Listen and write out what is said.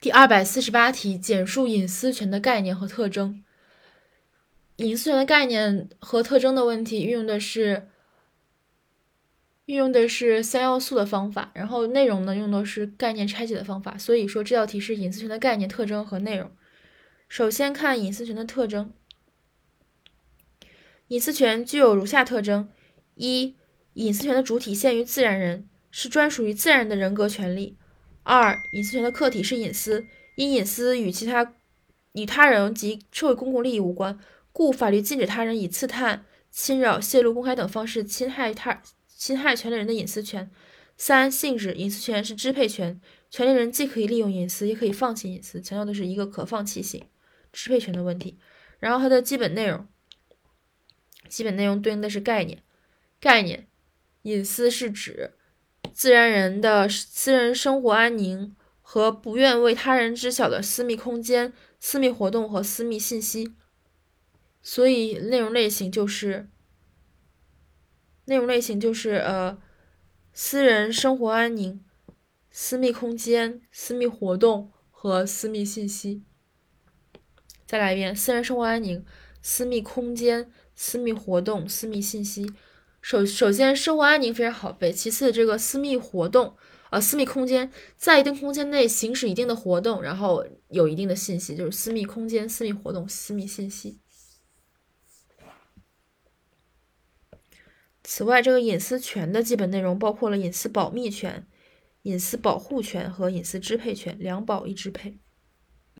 第二百四十八题，简述隐私权的概念和特征。隐私权的概念和特征的问题，运用的是运用的是三要素的方法，然后内容呢用的是概念拆解的方法。所以说这道题是隐私权的概念、特征和内容。首先看隐私权的特征，隐私权具有如下特征：一、隐私权的主体限于自然人，是专属于自然人的人格权利。二、隐私权的客体是隐私，因隐私与其他与他人及社会公共利益无关，故法律禁止他人以刺探、侵扰、泄露、公开等方式侵害他侵害权利人的隐私权。三、性质，隐私权是支配权，权利人既可以利用隐私，也可以放弃隐私，强调的是一个可放弃性，支配权的问题。然后它的基本内容，基本内容对应的是概念，概念，隐私是指。自然人的私人生活安宁和不愿为他人知晓的私密空间、私密活动和私密信息，所以内容类型就是内容类型就是呃私人生活安宁、私密空间、私密活动和私密信息。再来一遍：私人生活安宁、私密空间、私密活动、私密信息。首首先，生活安宁非常好背。其次，这个私密活动，呃，私密空间，在一定空间内行使一定的活动，然后有一定的信息，就是私密空间、私密活动、私密信息。此外，这个隐私权的基本内容包括了隐私保密权、隐私保护权和隐私支配权，两保一支配。